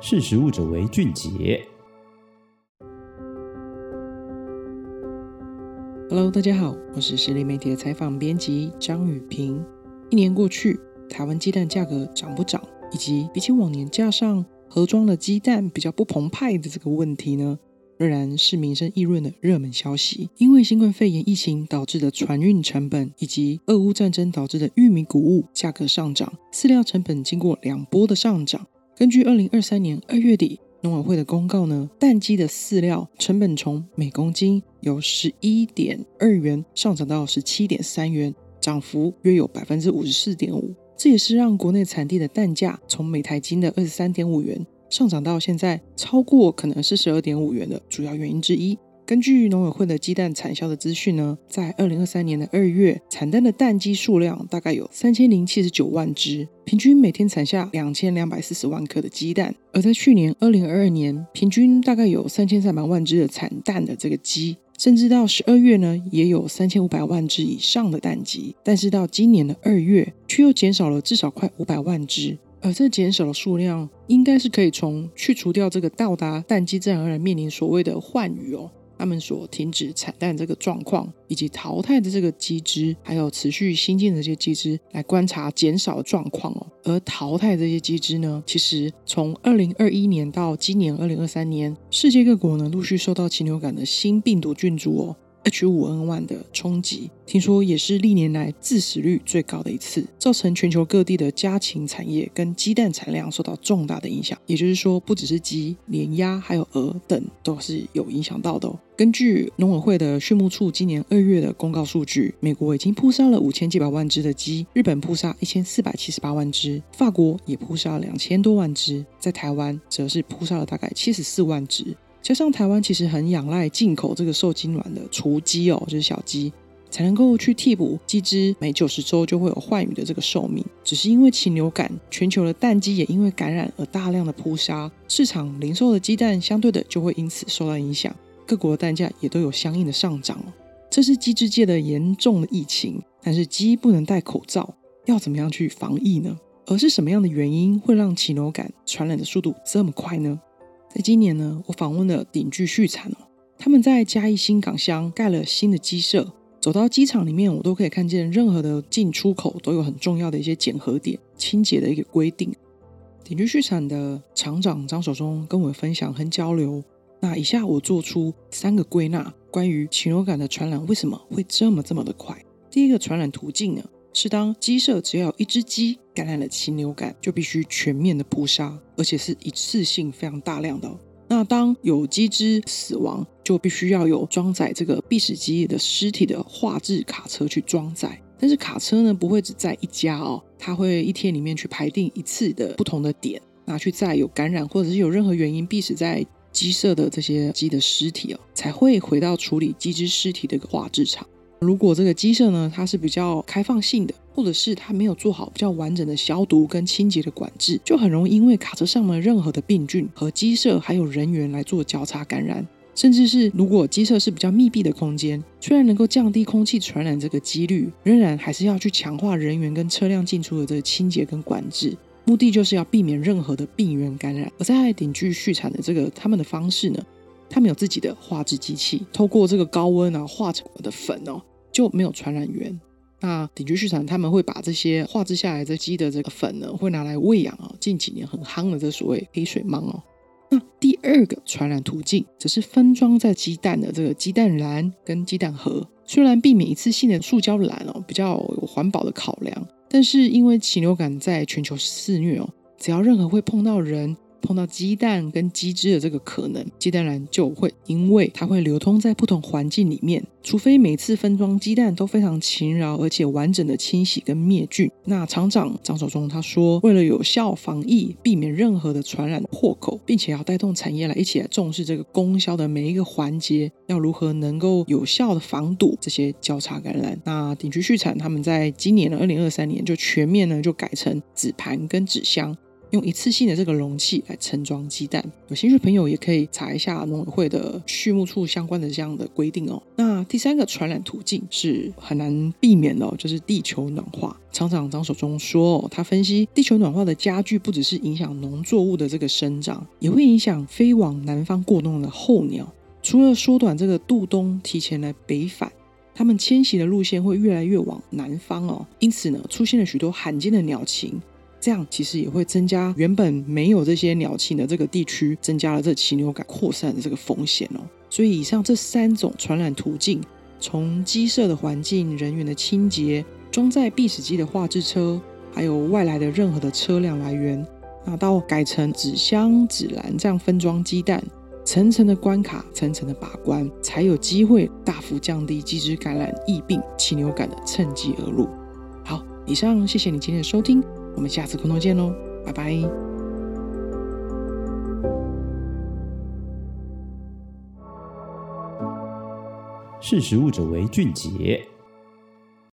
识食物者为俊杰。Hello，大家好，我是实力媒体的采访编辑张语屏。一年过去，台湾鸡蛋价格涨不涨，以及比起往年架上盒装的鸡蛋比较不澎湃的这个问题呢，仍然是民生议论的热门消息。因为新冠肺炎疫情导致的船运成本，以及俄乌战争导致的玉米谷物价格上涨，饲料成本经过两波的上涨。根据二零二三年二月底农委会的公告呢，蛋鸡的饲料成本从每公斤由十一点二元上涨到十七点三元，涨幅约有百分之五十四点五。这也是让国内产地的蛋价从每台斤的二十三点五元。上涨到现在超过可能是十二点五元的主要原因之一。根据农委会的鸡蛋产销的资讯呢，在二零二三年的二月，产蛋的蛋鸡数量大概有三千零七十九万只，平均每天产下两千两百四十万颗的鸡蛋。而在去年二零二二年，平均大概有三千三百万只的产蛋的这个鸡，甚至到十二月呢，也有三千五百万只以上的蛋鸡。但是到今年的二月，却又减少了至少快五百万只。而这减少的数量，应该是可以从去除掉这个到达蛋鸡自然而然面临所谓的换羽哦，他们所停止产蛋这个状况，以及淘汰的这个鸡只，还有持续新进的这些鸡只来观察减少状况哦。而淘汰这些鸡只呢，其实从二零二一年到今年二零二三年，世界各国呢陆续受到禽流感的新病毒菌株哦。H5N1 的冲击，听说也是历年来致死率最高的一次，造成全球各地的家禽产业跟鸡蛋产量受到重大的影响。也就是说，不只是鸡，连鸭还有鹅等都是有影响到的。根据农委会的畜牧处今年二月的公告数据，美国已经扑杀了五千七百万只的鸡，日本扑杀一千四百七十八万只，法国也扑杀了两千多万只，在台湾则是扑杀了大概七十四万只。加上台湾其实很仰赖进口这个受精卵的雏鸡哦，就是小鸡，才能够去替补鸡只每九十周就会有换羽的这个寿命。只是因为禽流感，全球的蛋鸡也因为感染而大量的扑杀，市场零售的鸡蛋相对的就会因此受到影响，各国的蛋价也都有相应的上涨哦。这是鸡只界的严重的疫情，但是鸡不能戴口罩，要怎么样去防疫呢？而是什么样的原因会让禽流感传染的速度这么快呢？在今年呢，我访问了鼎聚畜产哦，他们在嘉义新港乡盖了新的鸡舍。走到鸡场里面，我都可以看见任何的进出口都有很重要的一些检核点、清洁的一个规定。鼎聚畜产的厂长张守忠跟我分享和交流。那以下我做出三个归纳，关于禽流感的传染为什么会这么这么的快？第一个传染途径呢，是当鸡舍只要有一只鸡感染了禽流感，就必须全面的扑杀，而且是一次性非常大量的。那当有鸡只死亡，就必须要有装载这个必死鸡的尸体的化制卡车去装载。但是卡车呢，不会只载一家哦，它会一天里面去排定一次的不同的点，拿去载有感染或者是有任何原因必死在鸡舍的这些鸡的尸体哦，才会回到处理鸡只尸体的一个化制厂。如果这个鸡舍呢，它是比较开放性的，或者是它没有做好比较完整的消毒跟清洁的管制，就很容易因为卡车上的任何的病菌和鸡舍还有人员来做交叉感染，甚至是如果鸡舍是比较密闭的空间，虽然能够降低空气传染这个几率，仍然还是要去强化人员跟车辆进出的这个清洁跟管制，目的就是要避免任何的病原感染。而在鼎聚畜产的这个他们的方式呢，他们有自己的化制机器，透过这个高温啊化成的粉哦，就没有传染源。那鼎聚畜产他们会把这些化制下来的鸡的这个粉呢，会拿来喂养啊，近几年很夯的这所谓黑水蟒哦。那第二个传染途径则是分装在鸡蛋的这个鸡蛋篮跟鸡蛋盒。虽然避免一次性的塑胶篮哦，比较有环保的考量，但是因为禽流感在全球肆虐哦，只要任何会碰到人。碰到鸡蛋跟鸡汁的这个可能，鸡蛋篮就会因为它会流通在不同环境里面，除非每次分装鸡蛋都非常勤劳而且完整的清洗跟灭菌。那厂长张守忠他说，为了有效防疫，避免任何的传染破口，并且要带动产业来一起来重视这个供销的每一个环节，要如何能够有效的防堵这些交叉感染。那鼎聚畜产他们在今年的二零二三年就全面呢就改成纸盘跟纸箱。用一次性的这个容器来盛装鸡蛋。有兴趣朋友也可以查一下农委会的畜牧处相关的这样的规定哦。那第三个传染途径是很难避免的哦，就是地球暖化。厂长张守忠说，他分析地球暖化的加剧，不只是影响农作物的这个生长，也会影响飞往南方过冬的候鸟。除了缩短这个度冬，提前来北返。它们迁徙的路线会越来越往南方哦，因此呢，出现了许多罕见的鸟禽，这样其实也会增加原本没有这些鸟禽的这个地区，增加了这禽流感扩散的这个风险哦。所以以上这三种传染途径，从鸡舍的环境、人员的清洁、装载避屎机的货柜车，还有外来的任何的车辆来源，那到改成纸箱、纸篮这样分装鸡蛋。层层的关卡，层层的把关，才有机会大幅降低鸡只感染疫病、禽流感的趁机而入。好，以上谢谢你今天的收听，我们下次空中见喽，拜拜。识时务者为俊杰。